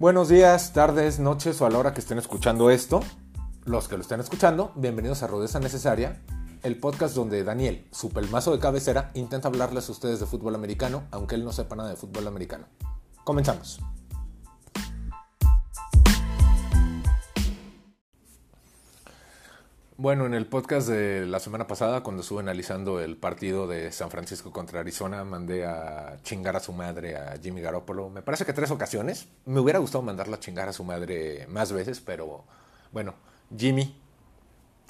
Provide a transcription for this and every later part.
Buenos días, tardes, noches o a la hora que estén escuchando esto. Los que lo estén escuchando, bienvenidos a Rodeza Necesaria, el podcast donde Daniel, su pelmazo de cabecera, intenta hablarles a ustedes de fútbol americano, aunque él no sepa nada de fútbol americano. Comenzamos. Bueno, en el podcast de la semana pasada, cuando estuve analizando el partido de San Francisco contra Arizona, mandé a chingar a su madre a Jimmy Garoppolo. Me parece que tres ocasiones. Me hubiera gustado mandarla a chingar a su madre más veces, pero bueno, Jimmy,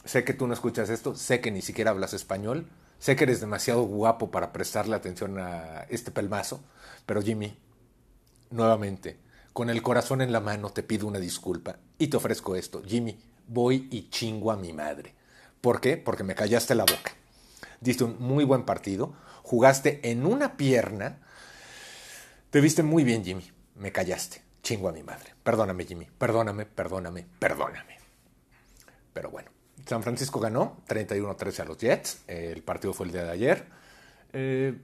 sé que tú no escuchas esto, sé que ni siquiera hablas español, sé que eres demasiado guapo para prestarle atención a este pelmazo, pero Jimmy, nuevamente, con el corazón en la mano te pido una disculpa y te ofrezco esto. Jimmy, voy y chingo a mi madre. ¿Por qué? Porque me callaste la boca. Diste un muy buen partido, jugaste en una pierna, te viste muy bien, Jimmy. Me callaste. Chingo a mi madre. Perdóname, Jimmy. Perdóname, perdóname, perdóname. Pero bueno, San Francisco ganó 31-13 a los Jets. El partido fue el día de ayer. Eh,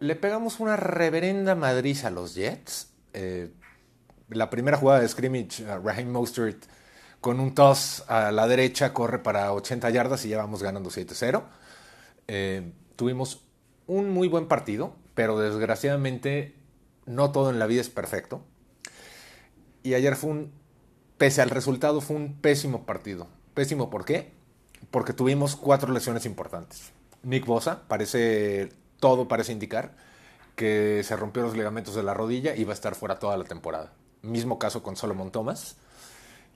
le pegamos una reverenda madriz a los Jets. Eh, la primera jugada de scrimmage, Raheem Mostert con un toss a la derecha, corre para 80 yardas y ya vamos ganando 7-0. Eh, tuvimos un muy buen partido, pero desgraciadamente no todo en la vida es perfecto. Y ayer fue un, pese al resultado, fue un pésimo partido. Pésimo, ¿por qué? Porque tuvimos cuatro lesiones importantes. Nick Bosa, parece, todo parece indicar que se rompió los ligamentos de la rodilla y va a estar fuera toda la temporada. Mismo caso con Solomon Thomas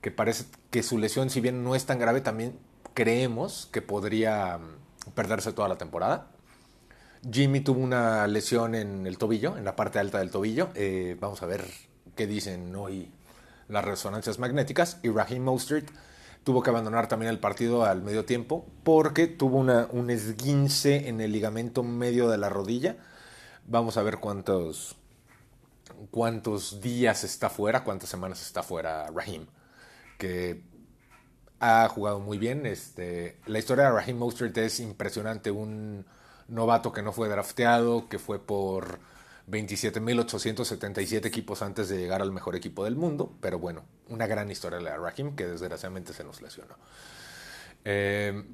que parece que su lesión, si bien no es tan grave, también creemos que podría mm, perderse toda la temporada. Jimmy tuvo una lesión en el tobillo, en la parte alta del tobillo. Eh, vamos a ver qué dicen hoy las resonancias magnéticas. Y Raheem Mostert tuvo que abandonar también el partido al medio tiempo porque tuvo una, un esguince en el ligamento medio de la rodilla. Vamos a ver cuántos, cuántos días está fuera, cuántas semanas está fuera Raheem que ha jugado muy bien. Este, la historia de Raheem Mostert es impresionante. Un novato que no fue drafteado, que fue por 27.877 equipos antes de llegar al mejor equipo del mundo. Pero bueno, una gran historia la de Raheem que desgraciadamente se nos lesionó. Eh,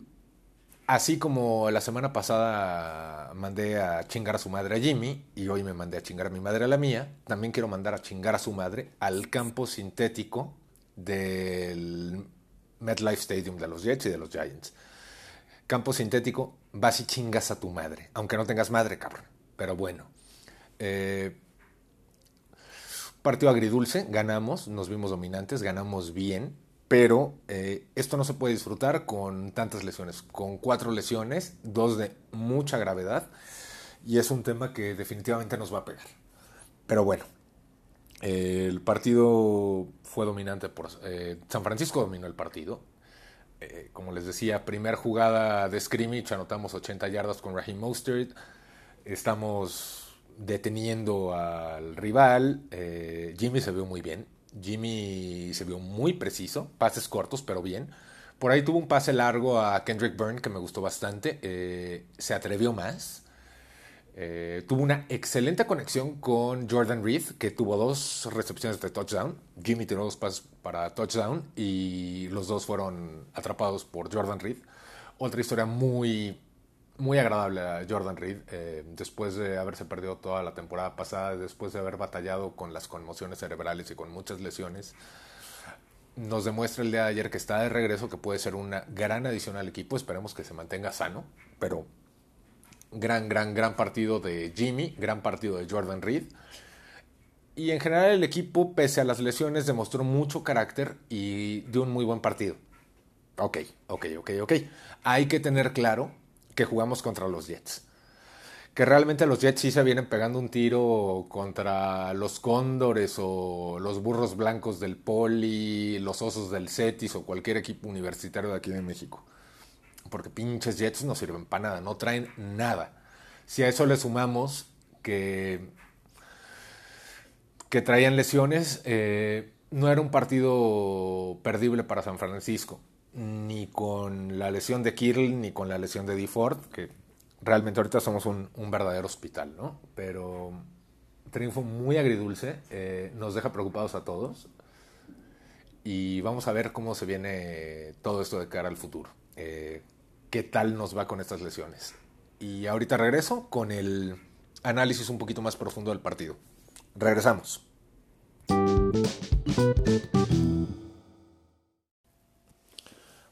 así como la semana pasada mandé a chingar a su madre a Jimmy y hoy me mandé a chingar a mi madre a la mía, también quiero mandar a chingar a su madre al campo sintético del MetLife Stadium de los Jets y de los Giants. Campo sintético, vas y chingas a tu madre, aunque no tengas madre, cabrón. Pero bueno. Eh, partido agridulce, ganamos, nos vimos dominantes, ganamos bien, pero eh, esto no se puede disfrutar con tantas lesiones, con cuatro lesiones, dos de mucha gravedad, y es un tema que definitivamente nos va a pegar. Pero bueno, el partido fue dominante por... Eh, San Francisco dominó el partido. Eh, como les decía, primer jugada de scrimmage, anotamos 80 yardas con Raheem Mostert. Estamos deteniendo al rival. Eh, Jimmy se vio muy bien. Jimmy se vio muy preciso. Pases cortos, pero bien. Por ahí tuvo un pase largo a Kendrick Byrne que me gustó bastante. se atrevió más. Eh, tuvo una excelente conexión con Jordan Reed, que tuvo dos recepciones de touchdown. Jimmy tuvo dos pases para touchdown y los dos fueron atrapados por Jordan Reed. Otra historia muy, muy agradable a Jordan Reed, eh, después de haberse perdido toda la temporada pasada, después de haber batallado con las conmociones cerebrales y con muchas lesiones. Nos demuestra el día de ayer que está de regreso, que puede ser una gran adición al equipo. Esperemos que se mantenga sano, pero gran, gran, gran partido de Jimmy, gran partido de Jordan Reed. Y en general el equipo, pese a las lesiones, demostró mucho carácter y dio un muy buen partido. Ok, ok, ok, ok. Hay que tener claro que jugamos contra los Jets. Que realmente los Jets sí se vienen pegando un tiro contra los Cóndores o los Burros Blancos del Poli, los Osos del Cetis o cualquier equipo universitario de aquí de México porque pinches Jets no sirven para nada, no traen nada. Si a eso le sumamos que, que traían lesiones, eh, no era un partido perdible para San Francisco, ni con la lesión de Kittle, ni con la lesión de DeFord, que realmente ahorita somos un, un verdadero hospital, ¿no? Pero triunfo muy agridulce, eh, nos deja preocupados a todos y vamos a ver cómo se viene todo esto de cara al futuro. Eh, ¿Qué tal nos va con estas lesiones? Y ahorita regreso con el análisis un poquito más profundo del partido. Regresamos.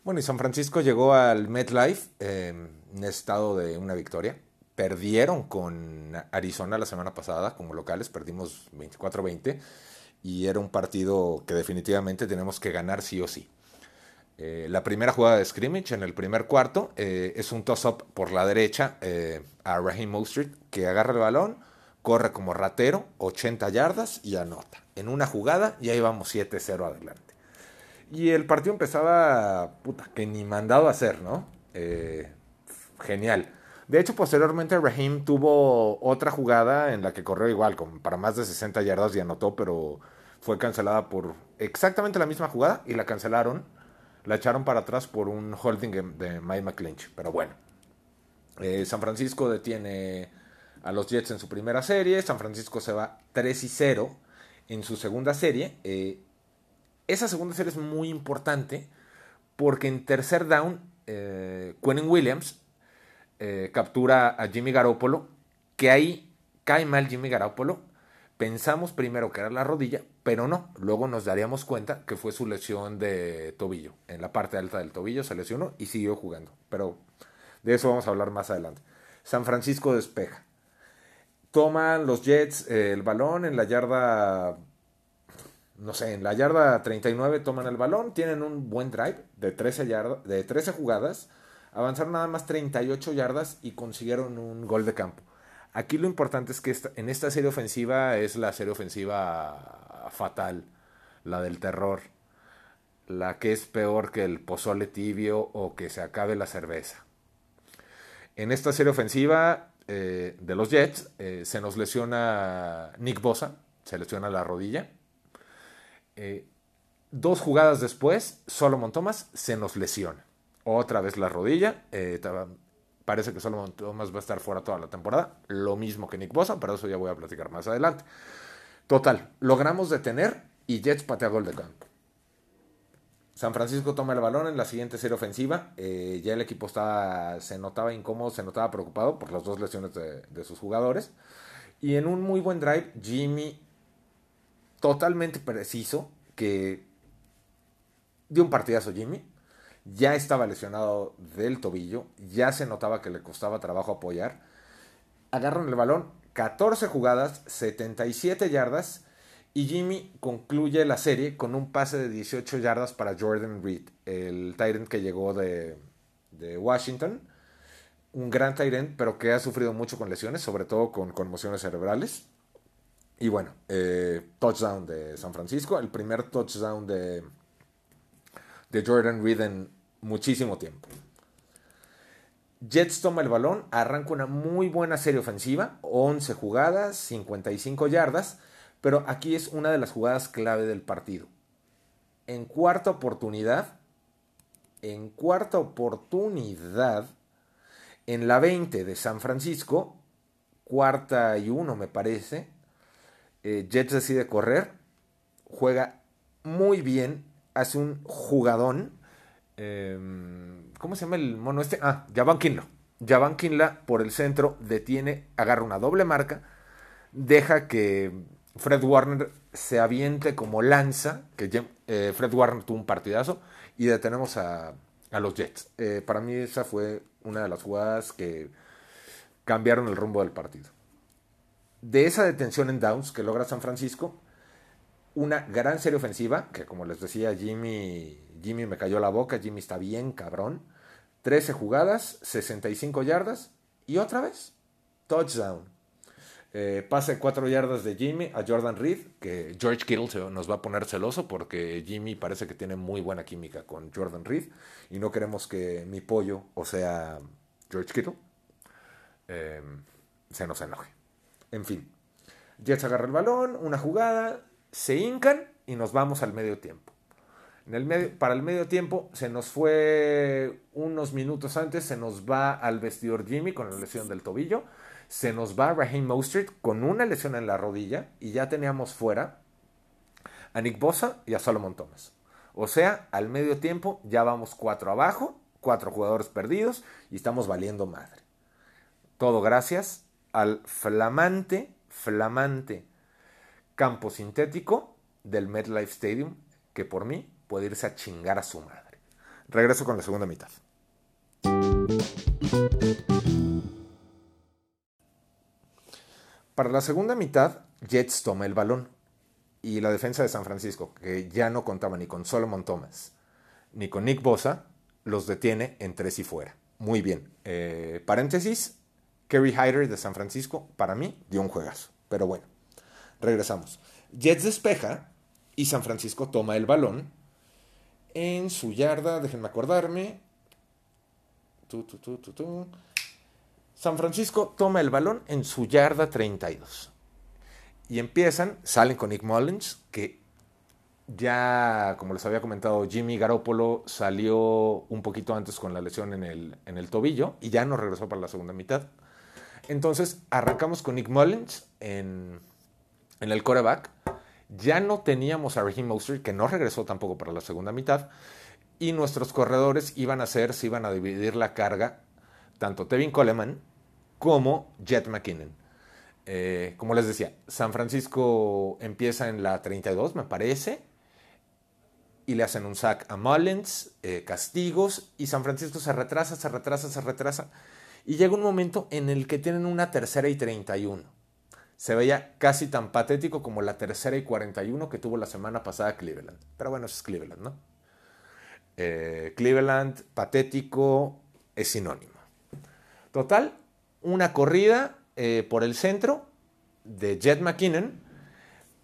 Bueno, y San Francisco llegó al MetLife eh, en estado de una victoria. Perdieron con Arizona la semana pasada como locales, perdimos 24-20 y era un partido que definitivamente tenemos que ganar sí o sí. Eh, la primera jugada de scrimmage en el primer cuarto eh, es un toss-up por la derecha eh, a Raheem Mostert que agarra el balón, corre como ratero, 80 yardas y anota. En una jugada ya íbamos 7-0 adelante. Y el partido empezaba, puta, que ni mandado a hacer, ¿no? genial. De hecho, posteriormente Raheem tuvo otra jugada en la que corrió igual, para más de 60 yardas y anotó, pero fue cancelada por exactamente la misma jugada y la cancelaron. La echaron para atrás por un holding de Mike McClinch. Pero bueno, eh, San Francisco detiene a los Jets en su primera serie. San Francisco se va 3 y 0 en su segunda serie. Eh, esa segunda serie es muy importante porque en tercer down, eh, Williams eh, captura a Jimmy Garoppolo, que ahí cae mal Jimmy Garoppolo. Pensamos primero que era la rodilla, pero no. Luego nos daríamos cuenta que fue su lesión de tobillo. En la parte alta del tobillo se lesionó y siguió jugando. Pero de eso vamos a hablar más adelante. San Francisco despeja. Toman los Jets eh, el balón en la yarda no sé, en la yarda 39 toman el balón, tienen un buen drive de 13, de 13 jugadas, Avanzaron nada más 38 yardas y consiguieron un gol de campo. Aquí lo importante es que en esta serie ofensiva es la serie ofensiva fatal, la del terror, la que es peor que el pozole tibio o que se acabe la cerveza. En esta serie ofensiva eh, de los Jets eh, se nos lesiona Nick Bosa, se lesiona la rodilla. Eh, dos jugadas después, Solomon Thomas se nos lesiona otra vez la rodilla. Parece que Solomon Thomas va a estar fuera toda la temporada. Lo mismo que Nick Bosa, pero eso ya voy a platicar más adelante. Total, logramos detener y Jets patea gol de campo. San Francisco toma el balón en la siguiente serie ofensiva. Eh, ya el equipo estaba, se notaba incómodo, se notaba preocupado por las dos lesiones de, de sus jugadores. Y en un muy buen drive, Jimmy, totalmente preciso, que dio un partidazo Jimmy ya estaba lesionado del tobillo, ya se notaba que le costaba trabajo apoyar. Agarran el balón, 14 jugadas, 77 yardas y Jimmy concluye la serie con un pase de 18 yardas para Jordan Reed, el Tyrant que llegó de, Washington. Un gran Tyrant, pero que ha sufrido mucho con lesiones, sobre todo con conmociones cerebrales. Y bueno, eh, touchdown de San Francisco, el primer touchdown de, de Jordan Reed en muchísimo tiempo. Jets toma el balón, arranca una muy buena serie ofensiva, 11 jugadas, 55 yardas, pero aquí es una de las jugadas clave del partido. En cuarta oportunidad, en cuarta oportunidad, en la 20 de San Francisco, cuarta y uno me parece, eh, Jets decide correr, juega muy bien, hace un jugadón. Em, ¿Cómo se llama el mono este? Ah, Javan Kinla. Javan Kinla por el centro detiene, agarra una doble marca, deja que Fred Warner se aviente como lanza, que eh, Fred Warner tuvo un partidazo, y detenemos a, los Jets. Eh, para mí esa fue una de las jugadas que cambiaron el rumbo del partido. De esa detención en downs que logra San Francisco, una gran serie ofensiva, que como les decía, Jimmy, Jimmy me cayó la boca, Jimmy está bien cabrón. 13 jugadas, 65 yardas y otra vez, touchdown. Eh, pase 4 yardas de Jimmy a Jordan Reed, que George Kittle nos va a poner celoso porque Jimmy parece que tiene muy buena química con Jordan Reed y no queremos que mi pollo, o sea, George Kittle, em, se nos enoje. En fin, Jets agarra el balón, una jugada, se hincan y nos vamos al medio tiempo. Para el medio tiempo se nos fue unos minutos antes, se nos va al vestidor Jimmy con la lesión del tobillo, se nos va Raheem Mostert con una lesión en la rodilla y ya teníamos fuera a Nick Bosa y a Solomon Thomas. O sea, al medio tiempo ya vamos cuatro abajo, cuatro jugadores perdidos y estamos valiendo madre. Todo gracias al flamante, flamante campo sintético del MetLife Stadium, que por mí puede irse a chingar a su madre. Regreso con la segunda mitad. Para la segunda mitad, Jets toma el balón y la defensa de San Francisco, que ya no contaba ni con Solomon Thomas ni con Nick Bosa, los detiene en tres y fuera. Muy bien. Eh, paréntesis, Kerry Hyder de San Francisco, para mí, dio un juegazo. Pero bueno, regresamos. Jets despeja y San Francisco toma el balón en su yarda, déjenme acordarme. San Francisco toma el balón en su yarda 32. Y empiezan, salen con Nick Mullins, que ya, como les había comentado, Jimmy Garoppolo salió un poquito antes con la lesión en el, en el tobillo y ya no regresó para la segunda mitad. Entonces arrancamos con Nick Mullins en, en el coreback. Ya no teníamos a Raheem Mostert, que no regresó tampoco para la segunda mitad. Y nuestros corredores iban a ser, se iban a dividir la carga, tanto Tevin Coleman como Jet McKinnon. Eh, como les decía, San Francisco empieza en la 32, me parece, y le hacen un sack a Mullins, eh, castigos, y San Francisco se retrasa, se retrasa, se retrasa, y llega un momento en el que tienen una tercera y 31. Se veía casi tan patético como la tercera y 41 que tuvo la semana pasada Cleveland. Pero bueno, eso es Cleveland, ¿no? Eh, Cleveland, patético, es sinónimo. Total, una corrida eh, por el centro de Jet McKinnon,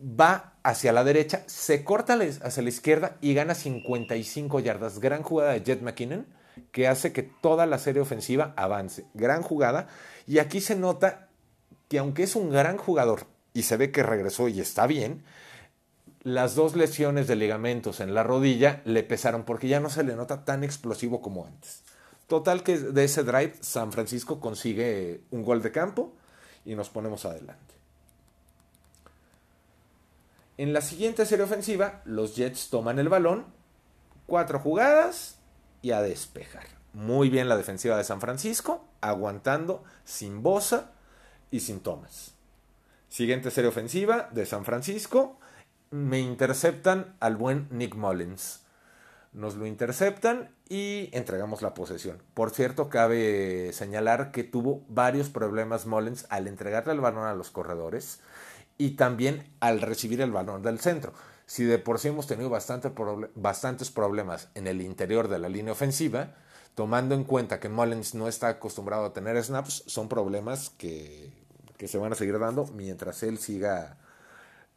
va hacia la derecha, se corta hacia la izquierda y gana 55 yardas. Gran jugada de Jet McKinnon que hace que toda la serie ofensiva avance. Gran jugada. Y aquí se nota que aunque es un gran jugador y se ve que regresó y está bien, las dos lesiones de ligamentos en la rodilla le pesaron porque ya no se le nota tan explosivo como antes. Total que de ese drive San Francisco consigue un gol de campo y nos ponemos adelante. En la siguiente serie ofensiva, los Jets toman el balón, cuatro jugadas y a despejar. Muy bien la defensiva de San Francisco, aguantando sin Bosa y sin Thomas. Siguiente serie ofensiva de San Francisco, me interceptan al buen Nick Mullins nos lo interceptan y entregamos la posesión. Por cierto, cabe señalar que tuvo varios problemas Mullins al entregarle el balón a los corredores y también al recibir el balón del centro. Si de por sí hemos tenido bastantes problemas en el interior de la línea ofensiva, tomando en cuenta que Mullins no está acostumbrado a tener snaps, son problemas que, se van a seguir dando mientras él siga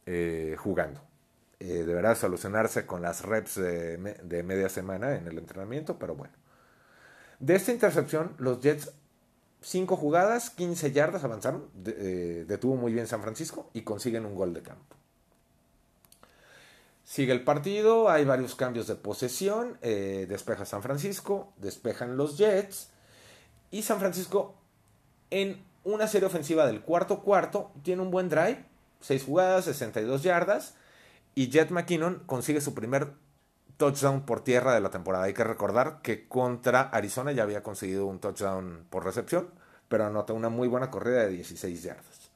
eh, jugando. Eh, deberá solucionarse con las reps de, media semana en el entrenamiento, pero bueno. De esta intercepción, los Jets, 5 jugadas, 15 yardas avanzaron, eh, detuvo muy bien San Francisco y consiguen un gol de campo. Sigue el partido, hay varios cambios de posesión, despeja San Francisco, despejan los Jets y San Francisco en una serie ofensiva del cuarto cuarto tiene un buen drive, 6 jugadas, 62 yardas y Jet McKinnon consigue su primer touchdown por tierra de la temporada. Hay que recordar que contra Arizona ya había conseguido un touchdown por recepción, pero anota una muy buena corrida de 16 yardas.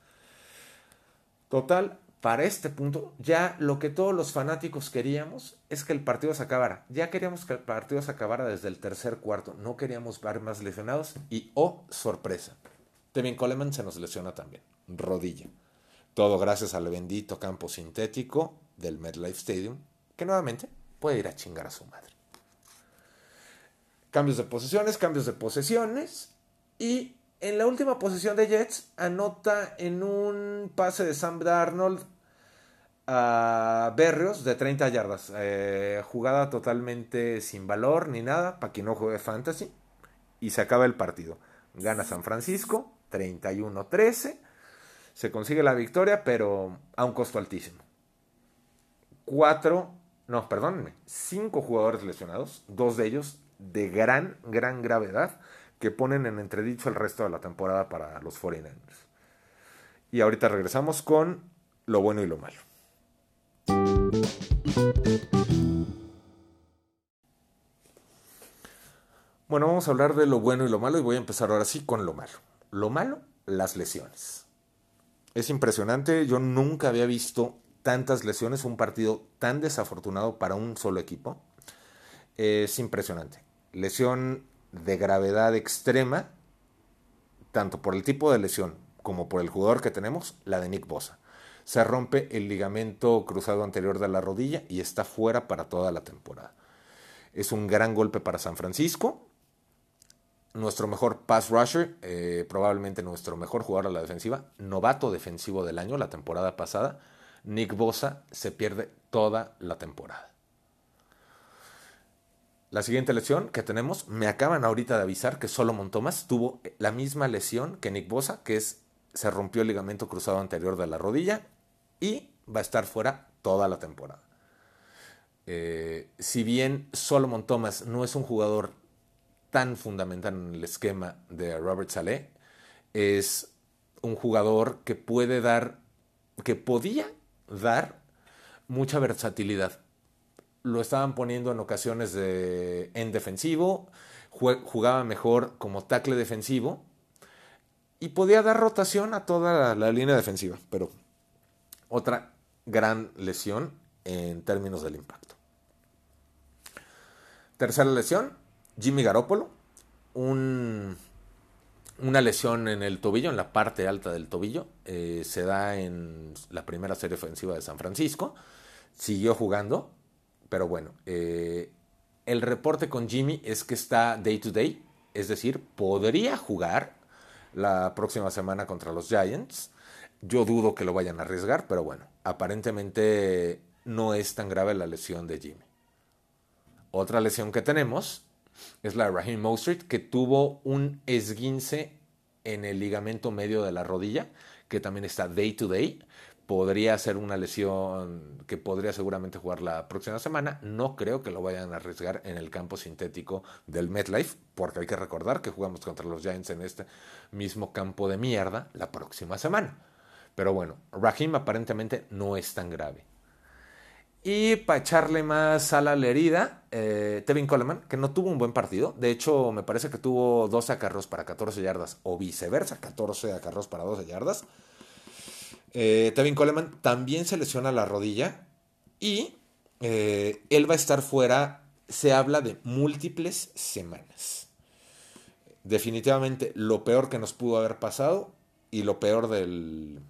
Total, para este punto, ya lo que todos los fanáticos queríamos es que el partido se acabara. Ya queríamos que el partido se acabara desde el tercer cuarto. No queríamos ver más lesionados. Y, oh, sorpresa, Tevin Coleman se nos lesiona también. Rodilla. Todo gracias al bendito campo sintético del MetLife Stadium, que nuevamente puede ir a chingar a su madre. Cambios de posiciones, cambios de posesiones. Y en la última posesión de Jets anota en un pase de Sam Darnold a Berrios de 30 yardas. Eh, jugada totalmente sin valor ni nada para quien no juegue fantasy. Y se acaba el partido. Gana San Francisco 31-13. Se consigue la victoria, pero a un costo altísimo. Cuatro no, perdónenme, cinco jugadores lesionados, dos de ellos de gran, gran gravedad, que ponen en entredicho el resto de la temporada para los 49ers. Y ahorita regresamos con lo bueno y lo malo. Bueno, vamos a hablar de lo bueno y lo malo y voy a empezar ahora sí con lo malo. Lo malo, las lesiones. Es impresionante, yo nunca había visto tantas lesiones, un partido tan desafortunado para un solo equipo. Es impresionante. Lesión de gravedad extrema, tanto por el tipo de lesión como por el jugador que tenemos, la de Nick Bosa. Se rompe el ligamento cruzado anterior de la rodilla y está fuera para toda la temporada. Es un gran golpe para San Francisco. Nuestro mejor pass rusher, eh, probablemente nuestro mejor jugador a la defensiva, novato defensivo del año la temporada pasada, Nick Bosa se pierde toda la temporada. La siguiente lesión que tenemos, me acaban ahorita de avisar que Solomon Thomas tuvo la misma lesión que Nick Bosa, que es se rompió el ligamento cruzado anterior de la rodilla y va a estar fuera toda la temporada. Eh, si bien Solomon Thomas no es un jugador tan fundamental en el esquema de Robert Saleh, es un jugador que puede dar, que podía dar mucha versatilidad. Lo estaban poniendo en ocasiones de, en defensivo, jugaba mejor como tackle defensivo y podía dar rotación a toda la, línea defensiva, pero otra gran lesión en términos del impacto. Tercera lesión, Jimmy Garoppolo, un, una lesión en el tobillo, en la parte alta del tobillo, eh, se da en la primera serie ofensiva de San Francisco, siguió jugando, pero bueno, eh, el reporte con Jimmy es que está day to day, es decir, podría jugar la próxima semana contra los Giants. Yo dudo que lo vayan a arriesgar, pero bueno, aparentemente no es tan grave la lesión de Jimmy. Otra lesión que tenemos es la de Raheem Mostert, que tuvo un esguince en el ligamento medio de la rodilla, que también está day to day. Podría ser una lesión que podría seguramente jugar la próxima semana. No creo que lo vayan a arriesgar en el campo sintético del MetLife, porque hay que recordar que jugamos contra los Giants en este mismo campo de mierda la próxima semana. Pero bueno, Raheem aparentemente no es tan grave. Y para echarle más sal a la herida, eh, Tevin Coleman, que no tuvo un buen partido. De hecho, me parece que tuvo 12 acarros para 14 yardas o viceversa, 14 acarros para 12 yardas. Eh, Tevin Coleman también se lesiona la rodilla y eh, él va a estar fuera, se habla de múltiples semanas. Definitivamente lo peor que nos pudo haber pasado y lo peor del,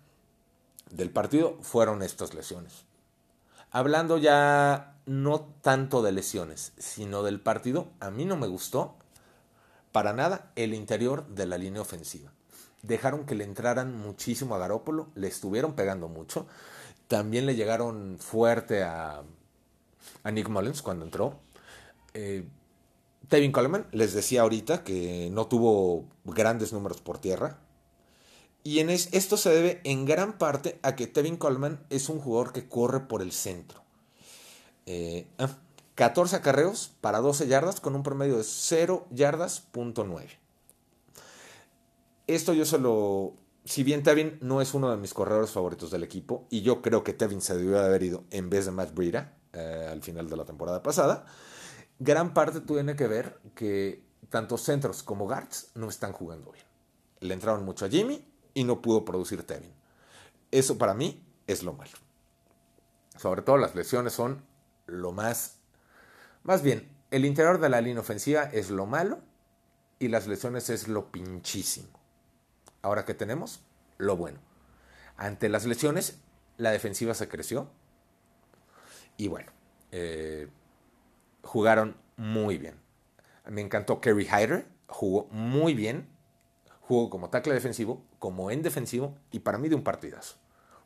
del partido fueron estas lesiones. Hablando ya no tanto de lesiones, sino del partido, a mí no me gustó para nada el interior de la línea ofensiva. Dejaron que le entraran muchísimo a Garópolo, le estuvieron pegando mucho. También le llegaron fuerte a, Nick Mullins cuando entró. Eh, Tevin Coleman, les decía ahorita que no tuvo grandes números por tierra, y en esto se debe en gran parte a que Tevin Coleman es un jugador que corre por el centro. 14 eh, ah, acarreos para 12 yardas con un promedio de 0 yardas, punto 9. Esto yo se lo... Si bien Tevin no es uno de mis corredores favoritos del equipo, y yo creo que Tevin se debió de haber ido en vez de Matt Breida eh, al final de la temporada pasada, gran parte tiene que ver que tanto centros como guards no están jugando bien. Le entraron mucho a Jimmy, y no pudo producir Tevin. Eso para mí es lo malo. Sobre todo las lesiones son lo más... Más bien, el interior de la línea ofensiva es lo malo y las lesiones es lo pinchísimo. Ahora que tenemos, lo bueno. Ante las lesiones, la defensiva se creció. Y bueno, eh, jugaron muy bien. Me encantó Kerry Hyder, jugó muy bien jugó como tackle defensivo, como en defensivo y para mí de un partidazo.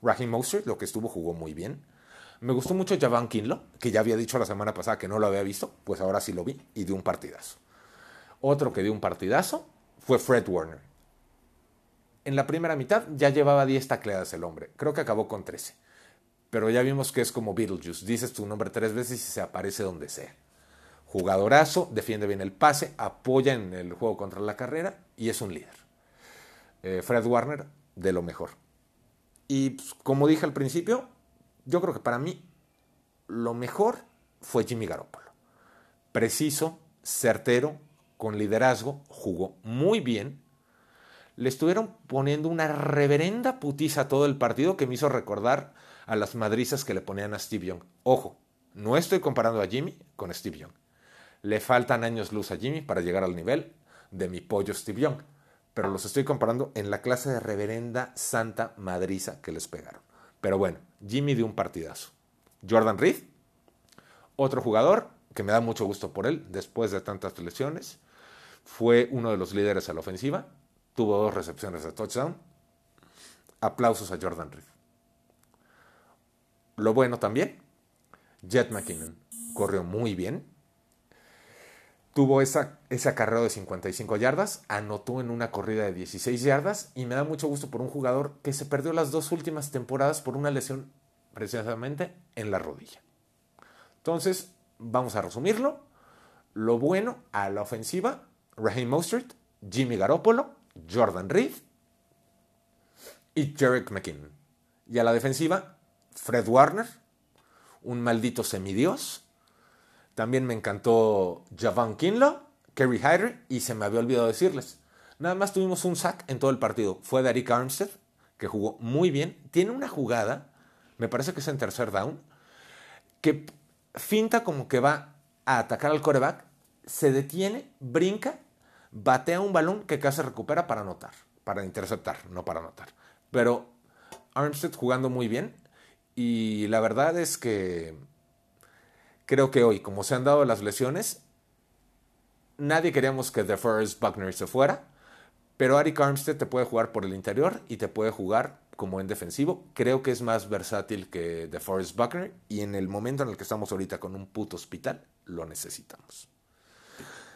Raheem Mostert, lo que estuvo, jugó muy bien. Me gustó mucho Javan Kinlo, que ya había dicho la semana pasada que no lo había visto, pues ahora sí lo vi y dio un partidazo. Otro que dio un partidazo fue Fred Warner. En la primera mitad ya llevaba 10 tacleadas el hombre, creo que acabó con 13. pero ya vimos que es como Beetlejuice. Dices tu nombre tres veces y se aparece donde sea. Jugadorazo, defiende bien el pase, apoya en el juego contra la carrera y es un líder. Eh, Fred Warner, de lo mejor. Y pues, como dije al principio, yo creo que para mí lo mejor fue Jimmy Garoppolo. Preciso, certero, con liderazgo, jugó muy bien. Le estuvieron poniendo una reverenda putiza a todo el partido que me hizo recordar a las madrizas que le ponían a Steve Young. Ojo, no estoy comparando a Jimmy con Steve Young. Le faltan años luz a Jimmy para llegar al nivel de mi pollo Steve Young. Pero los estoy comparando en la clase de reverenda santa madriza que les pegaron. Pero bueno, Jimmy dio un partidazo. Jordan Reed, otro jugador que me da mucho gusto por él después de tantas lesiones, fue uno de los líderes a la ofensiva, tuvo dos recepciones de touchdown. Aplausos a Jordan Reed. Lo bueno también, Jet McKinnon corrió muy bien. Tuvo esa, ese acarreo de 55 yardas, anotó en una corrida de 16 yardas y me da mucho gusto por un jugador que se perdió las dos últimas temporadas por una lesión precisamente en la rodilla. Entonces, vamos a resumirlo. Lo bueno a la ofensiva, Raheem Mostert, Jimmy Garoppolo, Jordan Reed y Jarek McKinnon. Y a la defensiva, Fred Warner, un maldito semidios. También me encantó Javon Kinlaw, Kerry Hyder y se me había olvidado decirles. Nada más tuvimos un sack en todo el partido. Fue de Eric Armstead, que jugó muy bien. Tiene una jugada, me parece que es en tercer down, que finta como que va a atacar al coreback, se detiene, brinca, batea un balón que casi recupera para anotar, para interceptar, no para anotar. Pero Armstead jugando muy bien y la verdad es que creo que hoy, como se han dado las lesiones, nadie queríamos que DeForest Buckner se fuera, pero Ari Armstead te puede jugar por el interior y te puede jugar como en defensivo. Creo que es más versátil que DeForest Buckner y en el momento en el que estamos ahorita con un puto hospital, lo necesitamos.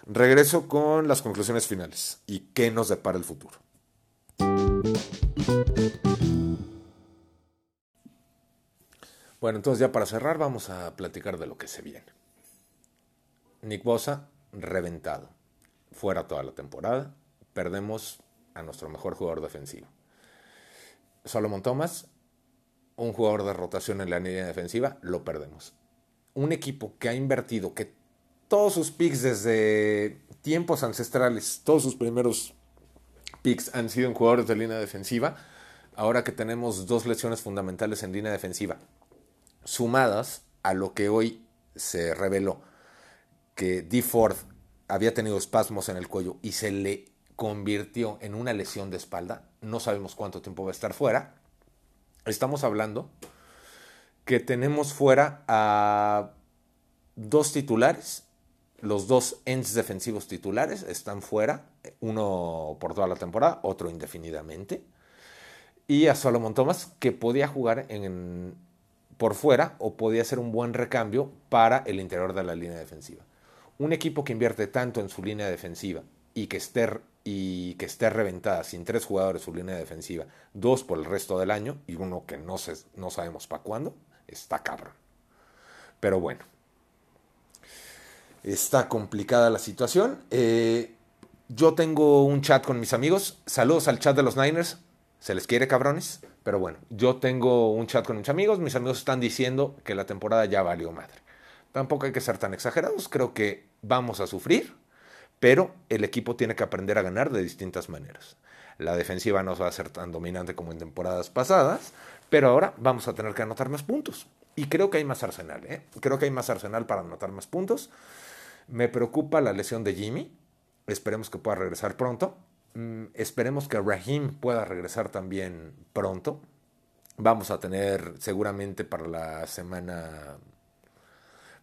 Regreso con las conclusiones finales y qué nos depara el futuro. Bueno, entonces ya para cerrar vamos a platicar de lo que se viene. Nick Bosa, reventado. Fuera toda la temporada. Perdemos a nuestro mejor jugador defensivo. Solomon Thomas, un jugador de rotación en la línea defensiva, lo perdemos. Un equipo que ha invertido, que todos sus picks desde tiempos ancestrales, todos sus primeros picks han sido en jugadores de línea defensiva, ahora que tenemos dos lesiones fundamentales en línea defensiva, sumadas a lo que hoy se reveló que D. Ford había tenido espasmos en el cuello y se le convirtió en una lesión de espalda, no sabemos cuánto tiempo va a estar fuera. Estamos hablando que tenemos fuera a dos titulares, los dos ends defensivos titulares están fuera, uno por toda la temporada, otro indefinidamente, y a Solomon Thomas que podía jugar en, por fuera o podía ser un buen recambio para el interior de la línea defensiva. Un equipo que invierte tanto en su línea defensiva y que esté, y que esté reventada sin tres jugadores su línea defensiva, dos por el resto del año y uno que no, se, no sabemos para cuándo, está cabrón. Pero bueno, está complicada la situación. Eh, yo tengo un chat con mis amigos. Saludos al chat de los Niners. Se les quiere, cabrones. Pero bueno, yo tengo un chat con mis amigos. Mis amigos están diciendo que la temporada ya valió madre. Tampoco hay que ser tan exagerados. Creo que vamos a sufrir. Pero el equipo tiene que aprender a ganar de distintas maneras. La defensiva no va a ser tan dominante como en temporadas pasadas, pero ahora vamos a tener que anotar más puntos. Y creo que hay más arsenal, ¿eh? Creo que hay más arsenal para anotar más puntos. Me preocupa la lesión de Jimmy. Esperemos que pueda regresar pronto. Mm, esperemos que Raheem pueda regresar también pronto. Vamos a tener seguramente para la semana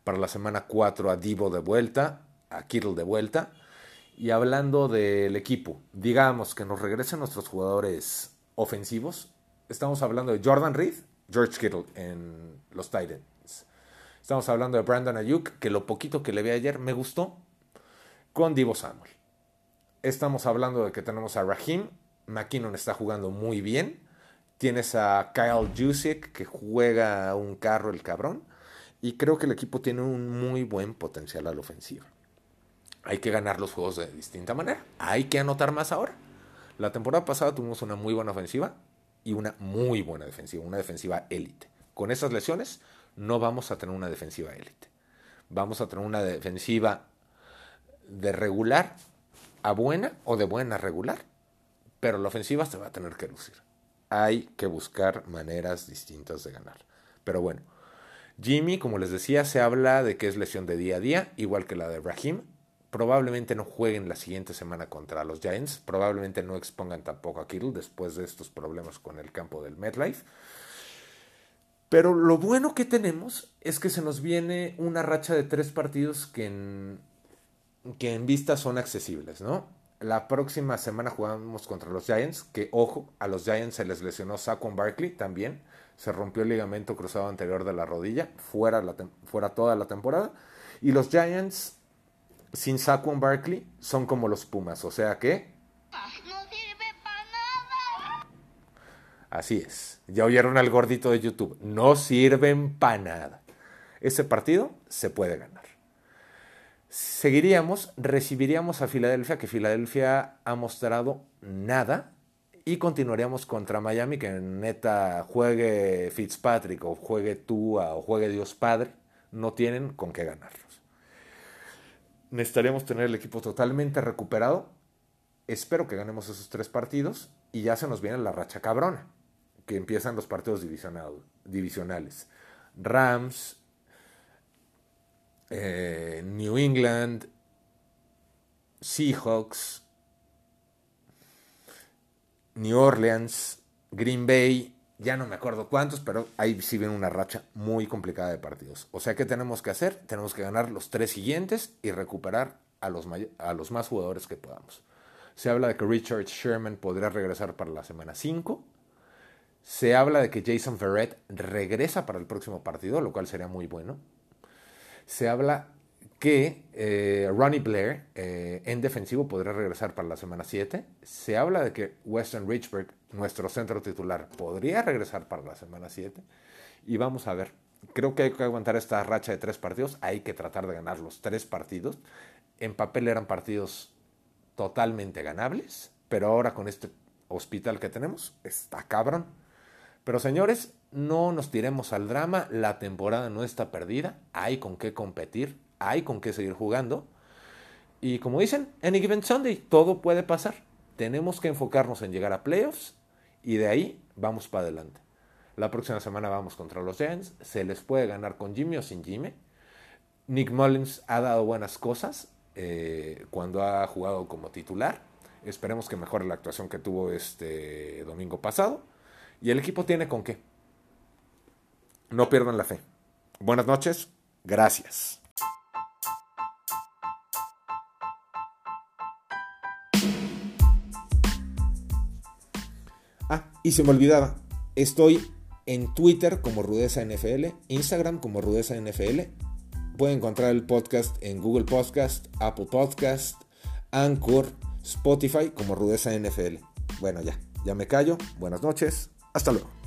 para la semana 4 a Divo de vuelta, a Kittle de vuelta. Y hablando del equipo, digamos que nos regresen nuestros jugadores ofensivos. Estamos hablando de Jordan Reed, George Kittle en los Titans. Estamos hablando de Brandon Ayuk, que lo poquito que le vi ayer me gustó, con Divo Samuel. Estamos hablando de que tenemos a Raheem. McKinnon está jugando muy bien. Tienes a Kyle Jusic, que juega un carro el cabrón. Y creo que el equipo tiene un muy buen potencial a la ofensiva. Hay que ganar los juegos de distinta manera. Hay que anotar más ahora. La temporada pasada tuvimos una muy buena ofensiva y una muy buena defensiva, una defensiva élite. Con esas lesiones no vamos a tener una defensiva élite. Vamos a tener una defensiva de regular a buena o de buena regular, pero la ofensiva se va a tener que lucir. Hay que buscar maneras distintas de ganar. Pero bueno, Jimmy, como les decía, se habla de que es lesión de día a día, igual que la de Raheem. Probablemente no jueguen la siguiente semana contra los Giants. Probablemente no expongan tampoco a Kittle después de estos problemas con el campo del MetLife. Pero lo bueno que tenemos es que se nos viene una racha de tres partidos que en, que en vista son accesibles, ¿no? La próxima semana jugamos contra los Giants, que ojo, a los Giants se les lesionó Saquon Barkley también se rompió el ligamento cruzado anterior de la rodilla, fuera, fuera toda la temporada. Y los Giants, sin Saquon Barkley, son como los Pumas, o sea que... No sirve para nada. Así es. Ya oyeron al gordito de YouTube. No sirven para nada. Ese partido se puede ganar. Seguiríamos, recibiríamos a Filadelfia, que Filadelfia ha mostrado nada y continuaríamos contra Miami, que neta juegue Fitzpatrick o juegue Tua o juegue Dios Padre, no tienen con qué ganarlos. Necesitaríamos tener el equipo totalmente recuperado. Espero que ganemos esos tres partidos y ya se nos viene la racha cabrona, que empiezan los partidos divisionales. Rams, eh, New England, Seahawks, New Orleans, Green Bay, ya no me acuerdo cuántos, pero ahí sí viene una racha muy complicada de partidos. O sea, ¿qué tenemos que hacer? Tenemos que ganar los tres siguientes y recuperar a los, más jugadores que podamos. Se habla de que Richard Sherman podría regresar para la semana 5. Se habla de que Jason Verrett regresa para el próximo partido, lo cual sería muy bueno. Se habla que eh, Ronnie Blair eh, en defensivo podría regresar para la semana 7. Se habla de que Weston Richburg, nuestro centro titular, podría regresar para la semana 7. Y vamos a ver. Creo que hay que aguantar esta racha de tres partidos. Hay que tratar de ganar los tres partidos. En papel eran partidos totalmente ganables, pero ahora con este hospital que tenemos, está cabrón. Pero señores, no nos tiremos al drama. La temporada no está perdida. Hay con qué competir hay con qué seguir jugando. Y como dicen, any given Sunday, todo puede pasar. Tenemos que enfocarnos en llegar a playoffs y de ahí vamos para adelante. La próxima semana vamos contra los Giants. Se les puede ganar con Jimmy o sin Jimmy. Nick Mullins ha dado buenas cosas eh, cuando ha jugado como titular. Esperemos que mejore la actuación que tuvo este domingo pasado. Y el equipo tiene con qué. No pierdan la fe. Buenas noches. Gracias. Y se me olvidaba, estoy en Twitter como Rudeza NFL, Instagram como Rudeza NFL. Pueden encontrar el podcast en Google Podcast, Apple Podcast, Anchor, Spotify como Rudeza NFL. Bueno, ya, ya me callo. Buenas noches. Hasta luego.